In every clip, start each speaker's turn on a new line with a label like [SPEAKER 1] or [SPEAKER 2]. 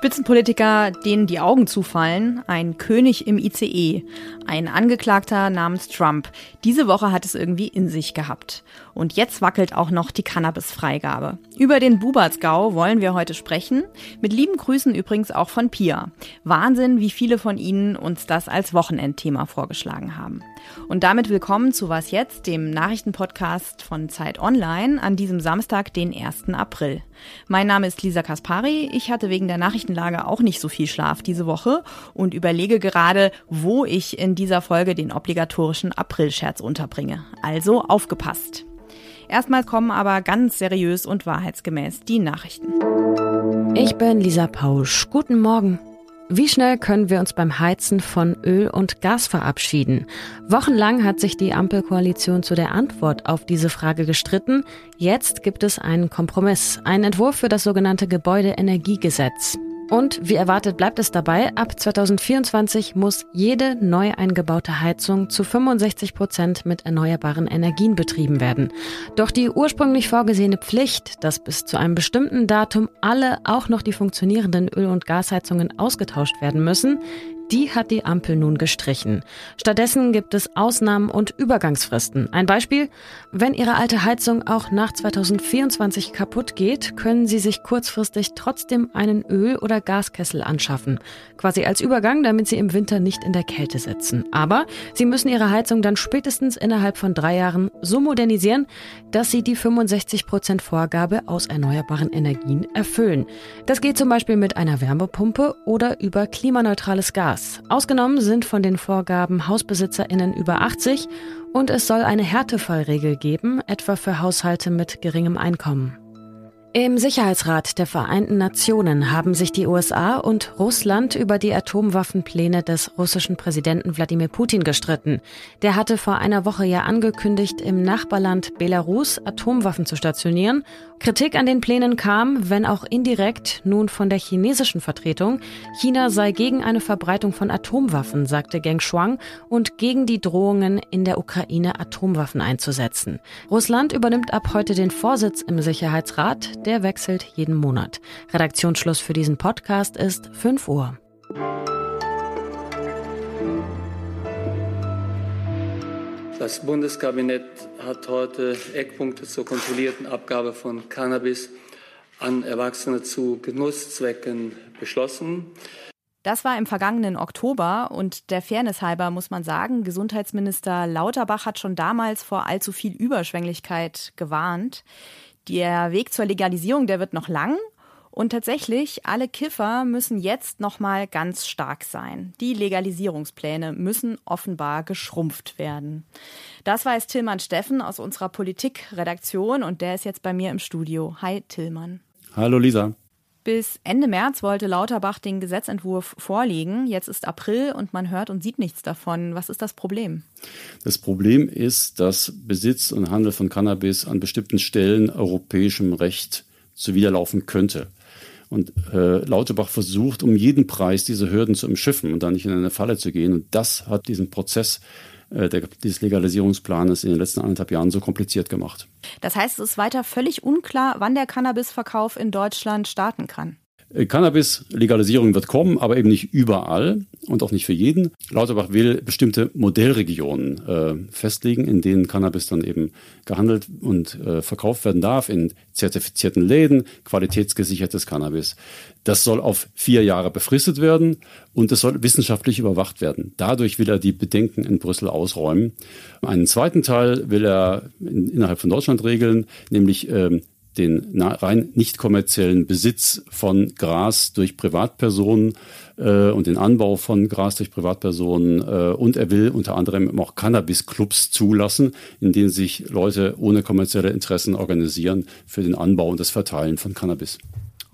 [SPEAKER 1] Spitzenpolitiker, denen die Augen zufallen, ein König im ICE, ein Angeklagter namens Trump. Diese Woche hat es irgendwie in sich gehabt. Und jetzt wackelt auch noch die Cannabis-Freigabe. Über den Bubertsgau wollen wir heute sprechen. Mit lieben Grüßen übrigens auch von Pia. Wahnsinn, wie viele von Ihnen uns das als Wochenendthema vorgeschlagen haben. Und damit willkommen zu Was Jetzt, dem Nachrichtenpodcast von Zeit Online an diesem Samstag, den 1. April. Mein Name ist Lisa Kaspari. Ich hatte wegen der Nachrichtenlage auch nicht so viel Schlaf diese Woche und überlege gerade, wo ich in dieser Folge den obligatorischen Aprilscherz unterbringe. Also aufgepasst. Erstmal kommen aber ganz seriös und wahrheitsgemäß die Nachrichten.
[SPEAKER 2] Ich bin Lisa Pausch. Guten Morgen. Wie schnell können wir uns beim Heizen von Öl und Gas verabschieden? Wochenlang hat sich die Ampelkoalition zu der Antwort auf diese Frage gestritten. Jetzt gibt es einen Kompromiss, einen Entwurf für das sogenannte Gebäudeenergiegesetz. Und wie erwartet bleibt es dabei, ab 2024 muss jede neu eingebaute Heizung zu 65 Prozent mit erneuerbaren Energien betrieben werden. Doch die ursprünglich vorgesehene Pflicht, dass bis zu einem bestimmten Datum alle auch noch die funktionierenden Öl- und Gasheizungen ausgetauscht werden müssen, die hat die Ampel nun gestrichen. Stattdessen gibt es Ausnahmen und Übergangsfristen. Ein Beispiel, wenn Ihre alte Heizung auch nach 2024 kaputt geht, können Sie sich kurzfristig trotzdem einen Öl- oder Gaskessel anschaffen. Quasi als Übergang, damit Sie im Winter nicht in der Kälte sitzen. Aber Sie müssen Ihre Heizung dann spätestens innerhalb von drei Jahren so modernisieren, dass Sie die 65% Vorgabe aus erneuerbaren Energien erfüllen. Das geht zum Beispiel mit einer Wärmepumpe oder über klimaneutrales Gas. Gas. Ausgenommen sind von den Vorgaben HausbesitzerInnen über 80 und es soll eine Härtefallregel geben, etwa für Haushalte mit geringem Einkommen. Im Sicherheitsrat der Vereinten Nationen haben sich die USA und Russland über die Atomwaffenpläne des russischen Präsidenten Wladimir Putin gestritten. Der hatte vor einer Woche ja angekündigt, im Nachbarland Belarus Atomwaffen zu stationieren. Kritik an den Plänen kam, wenn auch indirekt, nun von der chinesischen Vertretung. China sei gegen eine Verbreitung von Atomwaffen, sagte Geng Shuang, und gegen die Drohungen, in der Ukraine Atomwaffen einzusetzen. Russland übernimmt ab heute den Vorsitz im Sicherheitsrat der wechselt jeden Monat. Redaktionsschluss für diesen Podcast ist 5 Uhr.
[SPEAKER 3] Das Bundeskabinett hat heute Eckpunkte zur kontrollierten Abgabe von Cannabis an Erwachsene zu Genusszwecken beschlossen.
[SPEAKER 1] Das war im vergangenen Oktober und der Fairness halber muss man sagen, Gesundheitsminister Lauterbach hat schon damals vor allzu viel Überschwänglichkeit gewarnt. Der Weg zur Legalisierung, der wird noch lang. Und tatsächlich, alle Kiffer müssen jetzt noch mal ganz stark sein. Die Legalisierungspläne müssen offenbar geschrumpft werden. Das weiß Tillmann Steffen aus unserer Politikredaktion und der ist jetzt bei mir im Studio. Hi Tillmann.
[SPEAKER 4] Hallo Lisa.
[SPEAKER 1] Bis Ende März wollte Lauterbach den Gesetzentwurf vorlegen. Jetzt ist April und man hört und sieht nichts davon. Was ist das Problem?
[SPEAKER 4] Das Problem ist, dass Besitz und Handel von Cannabis an bestimmten Stellen europäischem Recht zuwiderlaufen könnte. Und äh, Lauterbach versucht, um jeden Preis diese Hürden zu umschiffen und da nicht in eine Falle zu gehen. Und das hat diesen Prozess äh, der, dieses Legalisierungsplanes in den letzten anderthalb Jahren so kompliziert gemacht.
[SPEAKER 1] Das heißt, es ist weiter völlig unklar, wann der Cannabisverkauf in Deutschland starten kann.
[SPEAKER 4] Äh, Cannabis-Legalisierung wird kommen, aber eben nicht überall und auch nicht für jeden. Lauterbach will bestimmte Modellregionen äh, festlegen, in denen Cannabis dann eben gehandelt und äh, verkauft werden darf, in zertifizierten Läden, qualitätsgesichertes Cannabis. Das soll auf vier Jahre befristet werden und es soll wissenschaftlich überwacht werden. Dadurch will er die Bedenken in Brüssel ausräumen. Einen zweiten Teil will er in, innerhalb von Deutschland regeln, nämlich ähm, den rein nicht kommerziellen Besitz von Gras durch Privatpersonen äh, und den Anbau von Gras durch Privatpersonen. Äh, und er will unter anderem auch Cannabis-Clubs zulassen, in denen sich Leute ohne kommerzielle Interessen organisieren für den Anbau und das Verteilen von Cannabis.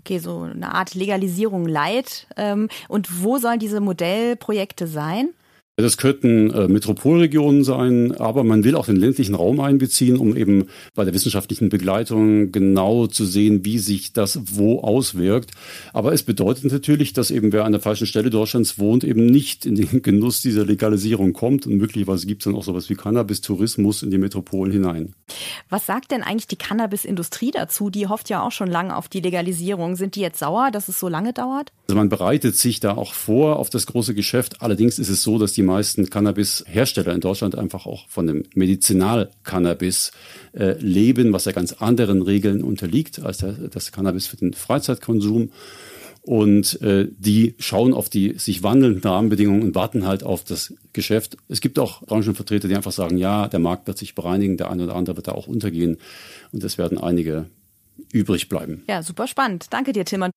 [SPEAKER 1] Okay, so eine Art Legalisierung light. Ähm, und wo sollen diese Modellprojekte sein?
[SPEAKER 4] Das könnten äh, Metropolregionen sein, aber man will auch den ländlichen Raum einbeziehen, um eben bei der wissenschaftlichen Begleitung genau zu sehen, wie sich das wo auswirkt. Aber es bedeutet natürlich, dass eben wer an der falschen Stelle Deutschlands wohnt, eben nicht in den Genuss dieser Legalisierung kommt. Und möglicherweise gibt es dann auch sowas wie Cannabis-Tourismus in die Metropolen hinein.
[SPEAKER 1] Was sagt denn eigentlich die Cannabis-Industrie dazu? Die hofft ja auch schon lange auf die Legalisierung. Sind die jetzt sauer, dass es so lange dauert?
[SPEAKER 4] Also man bereitet sich da auch vor auf das große Geschäft. Allerdings ist es so, dass die meisten Cannabis-Hersteller in Deutschland einfach auch von dem Medizinal-Cannabis äh, leben, was ja ganz anderen Regeln unterliegt als der, das Cannabis für den Freizeitkonsum. Und äh, die schauen auf die sich wandelnden Rahmenbedingungen und warten halt auf das Geschäft. Es gibt auch Branchenvertreter, die einfach sagen, ja, der Markt wird sich bereinigen, der eine oder andere wird da auch untergehen. Und es werden einige übrig bleiben.
[SPEAKER 1] Ja, super spannend. Danke dir, Tillmann.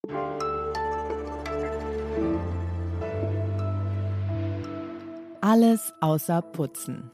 [SPEAKER 1] Alles außer Putzen.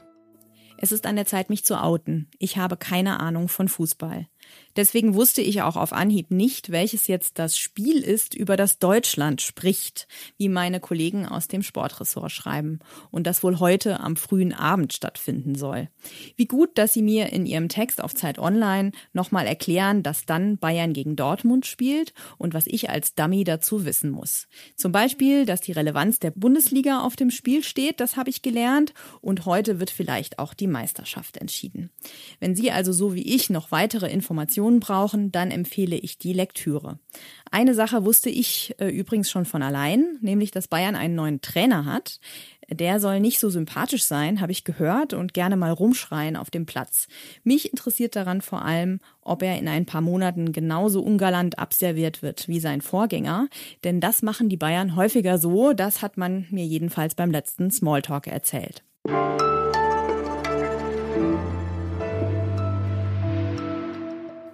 [SPEAKER 1] Es ist an der Zeit, mich zu outen. Ich habe keine Ahnung von Fußball. Deswegen wusste ich auch auf Anhieb nicht, welches jetzt das Spiel ist, über das Deutschland spricht, wie meine Kollegen aus dem Sportressort schreiben und das wohl heute am frühen Abend stattfinden soll. Wie gut, dass Sie mir in Ihrem Text auf Zeit Online nochmal erklären, dass dann Bayern gegen Dortmund spielt und was ich als Dummy dazu wissen muss. Zum Beispiel, dass die Relevanz der Bundesliga auf dem Spiel steht, das habe ich gelernt und heute wird vielleicht auch die Meisterschaft entschieden. Wenn Sie also so wie ich noch weitere Informationen Informationen brauchen, dann empfehle ich die Lektüre. Eine Sache wusste ich äh, übrigens schon von allein, nämlich dass Bayern einen neuen Trainer hat. Der soll nicht so sympathisch sein, habe ich gehört, und gerne mal rumschreien auf dem Platz. Mich interessiert daran vor allem, ob er in ein paar Monaten genauso ungalant abserviert wird wie sein Vorgänger. Denn das machen die Bayern häufiger so, das hat man mir jedenfalls beim letzten Smalltalk erzählt.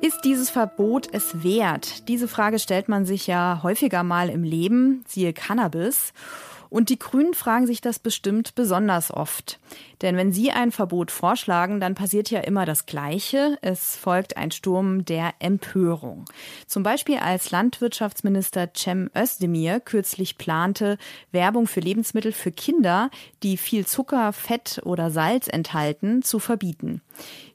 [SPEAKER 1] Ist dieses Verbot es wert? Diese Frage stellt man sich ja häufiger mal im Leben, siehe Cannabis. Und die Grünen fragen sich das bestimmt besonders oft. Denn wenn sie ein Verbot vorschlagen, dann passiert ja immer das Gleiche. Es folgt ein Sturm der Empörung. Zum Beispiel als Landwirtschaftsminister Cem Özdemir kürzlich plante, Werbung für Lebensmittel für Kinder, die viel Zucker, Fett oder Salz enthalten, zu verbieten.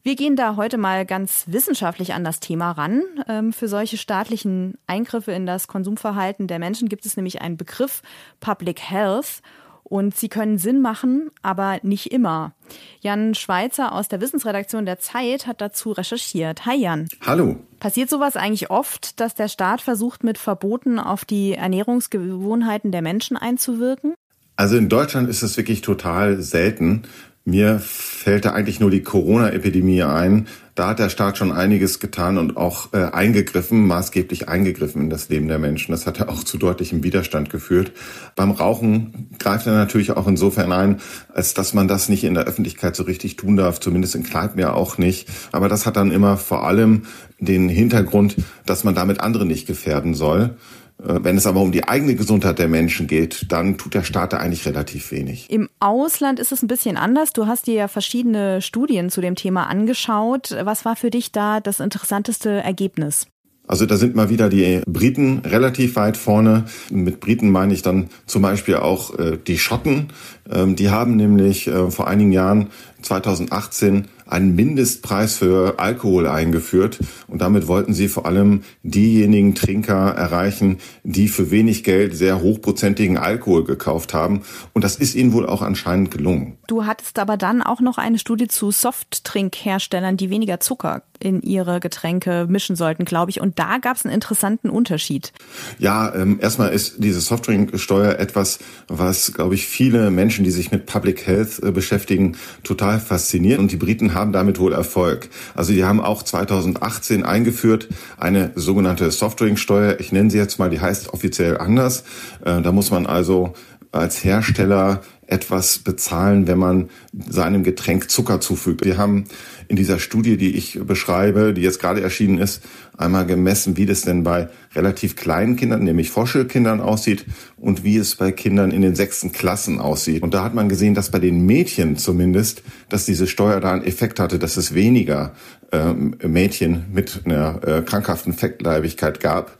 [SPEAKER 1] Wir gehen da heute mal ganz wissenschaftlich an das Thema ran. Ähm, für solche staatlichen Eingriffe in das Konsumverhalten der Menschen gibt es nämlich einen Begriff Public Health. Und sie können Sinn machen, aber nicht immer. Jan Schweizer aus der Wissensredaktion der Zeit hat dazu recherchiert. Hi Jan.
[SPEAKER 5] Hallo.
[SPEAKER 1] Passiert sowas eigentlich oft, dass der Staat versucht, mit Verboten auf die Ernährungsgewohnheiten der Menschen einzuwirken?
[SPEAKER 5] Also in Deutschland ist es wirklich total selten. Mir fällt da eigentlich nur die Corona-Epidemie ein. Da hat der Staat schon einiges getan und auch äh, eingegriffen, maßgeblich eingegriffen in das Leben der Menschen. Das hat ja auch zu deutlichem Widerstand geführt. Beim Rauchen greift er natürlich auch insofern ein, als dass man das nicht in der Öffentlichkeit so richtig tun darf, zumindest in Kneipen ja auch nicht. Aber das hat dann immer vor allem den Hintergrund, dass man damit andere nicht gefährden soll. Äh, wenn es aber um die eigene Gesundheit der Menschen geht, dann tut der Staat da eigentlich relativ wenig.
[SPEAKER 1] Im Ausland ist es ein bisschen anders. Du hast dir ja verschiedene Studien zu dem Thema angeschaut. Was war für dich da das interessanteste Ergebnis?
[SPEAKER 5] Also da sind mal wieder die Briten relativ weit vorne. Mit Briten meine ich dann zum Beispiel auch äh, die Schotten. Ähm, die haben nämlich äh, vor einigen Jahren 2018 einen Mindestpreis für Alkohol eingeführt und damit wollten sie vor allem diejenigen Trinker erreichen, die für wenig Geld sehr hochprozentigen Alkohol gekauft haben und das ist ihnen wohl auch anscheinend gelungen.
[SPEAKER 1] Du hattest aber dann auch noch eine Studie zu Softtrinkherstellern, die weniger Zucker in ihre Getränke mischen sollten, glaube ich. Und da gab es einen interessanten Unterschied.
[SPEAKER 5] Ja, ähm, erstmal ist diese Softdrinksteuer etwas, was, glaube ich, viele Menschen, die sich mit Public Health äh, beschäftigen, total fasziniert. Und die Briten haben damit wohl Erfolg. Also die haben auch 2018 eingeführt eine sogenannte Softdrinksteuer. Ich nenne sie jetzt mal, die heißt offiziell anders. Äh, da muss man also als Hersteller etwas bezahlen, wenn man seinem Getränk Zucker zufügt. Wir haben in dieser Studie, die ich beschreibe, die jetzt gerade erschienen ist, einmal gemessen, wie das denn bei relativ kleinen Kindern, nämlich Vorschulkindern aussieht und wie es bei Kindern in den sechsten Klassen aussieht. Und da hat man gesehen, dass bei den Mädchen zumindest, dass diese Steuer da einen Effekt hatte, dass es weniger ähm, Mädchen mit einer äh, krankhaften Fettleibigkeit gab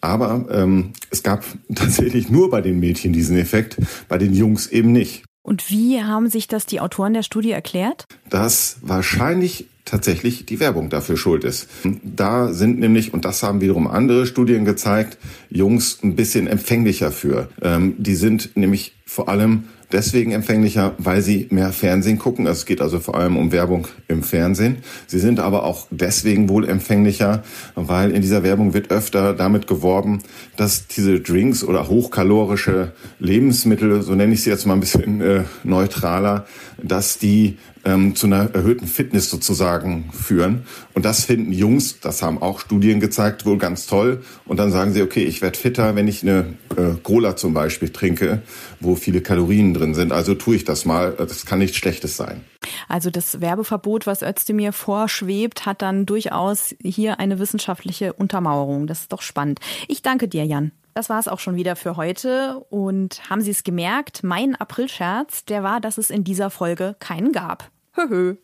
[SPEAKER 5] aber ähm, es gab tatsächlich nur bei den Mädchen diesen Effekt, bei den Jungs eben nicht.
[SPEAKER 1] Und wie haben sich das die Autoren der Studie erklärt?
[SPEAKER 5] Dass wahrscheinlich tatsächlich die Werbung dafür schuld ist. Da sind nämlich, und das haben wiederum andere Studien gezeigt, Jungs ein bisschen empfänglicher für. Ähm, die sind nämlich vor allem deswegen empfänglicher, weil sie mehr Fernsehen gucken. Es geht also vor allem um Werbung im Fernsehen. Sie sind aber auch deswegen wohl empfänglicher, weil in dieser Werbung wird öfter damit geworben, dass diese Drinks oder hochkalorische Lebensmittel, so nenne ich sie jetzt mal ein bisschen äh, neutraler, dass die ähm, zu einer erhöhten Fitness sozusagen führen. Und das finden Jungs, das haben auch Studien gezeigt, wohl ganz toll. Und dann sagen sie, okay, ich werde fitter, wenn ich eine äh, Cola zum Beispiel trinke, wo viele Kalorien drin sind. Also tue ich das mal. Das kann nichts Schlechtes sein.
[SPEAKER 1] Also das Werbeverbot, was Özdemir vorschwebt, hat dann durchaus hier eine wissenschaftliche Untermauerung. Das ist doch spannend. Ich danke dir, Jan. Das war es auch schon wieder für heute. Und haben Sie es gemerkt? Mein Aprilscherz, der war, dass es in dieser Folge keinen gab. Höhö.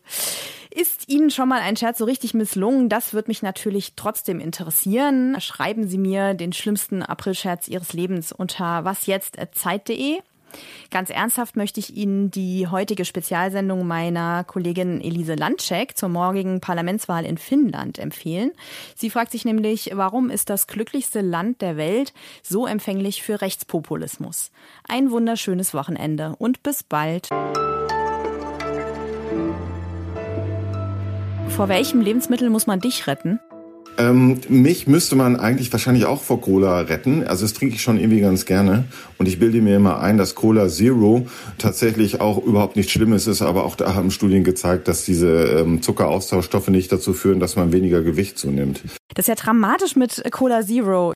[SPEAKER 1] Ist Ihnen schon mal ein Scherz so richtig misslungen? Das wird mich natürlich trotzdem interessieren. Schreiben Sie mir den schlimmsten Aprilscherz Ihres Lebens unter wasjetzt.zeit.de. Ganz ernsthaft möchte ich Ihnen die heutige Spezialsendung meiner Kollegin Elise Landczek zur morgigen Parlamentswahl in Finnland empfehlen. Sie fragt sich nämlich, warum ist das glücklichste Land der Welt so empfänglich für Rechtspopulismus? Ein wunderschönes Wochenende und bis bald. Vor welchem Lebensmittel muss man dich retten?
[SPEAKER 5] Ähm, mich müsste man eigentlich wahrscheinlich auch vor Cola retten. Also das trinke ich schon irgendwie ganz gerne. Und ich bilde mir immer ein, dass Cola Zero tatsächlich auch überhaupt nichts Schlimmes ist. Aber auch da haben Studien gezeigt, dass diese ähm, Zuckeraustauschstoffe nicht dazu führen, dass man weniger Gewicht zunimmt.
[SPEAKER 1] Das ist ja dramatisch mit Cola Zero.